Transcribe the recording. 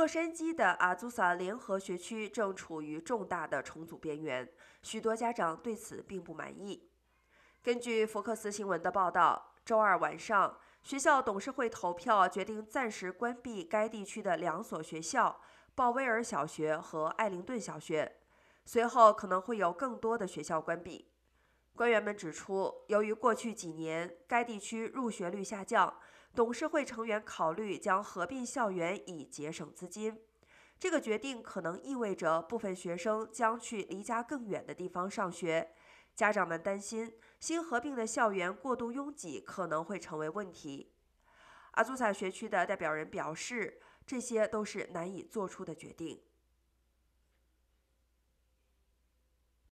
洛杉矶的阿祖萨联合学区正处于重大的重组边缘，许多家长对此并不满意。根据福克斯新闻的报道，周二晚上，学校董事会投票决定暂时关闭该地区的两所学校——鲍威尔小学和艾灵顿小学。随后可能会有更多的学校关闭。官员们指出，由于过去几年该地区入学率下降。董事会成员考虑将合并校园以节省资金。这个决定可能意味着部分学生将去离家更远的地方上学。家长们担心新合并的校园过度拥挤可能会成为问题。阿祖萨学区的代表人表示，这些都是难以做出的决定。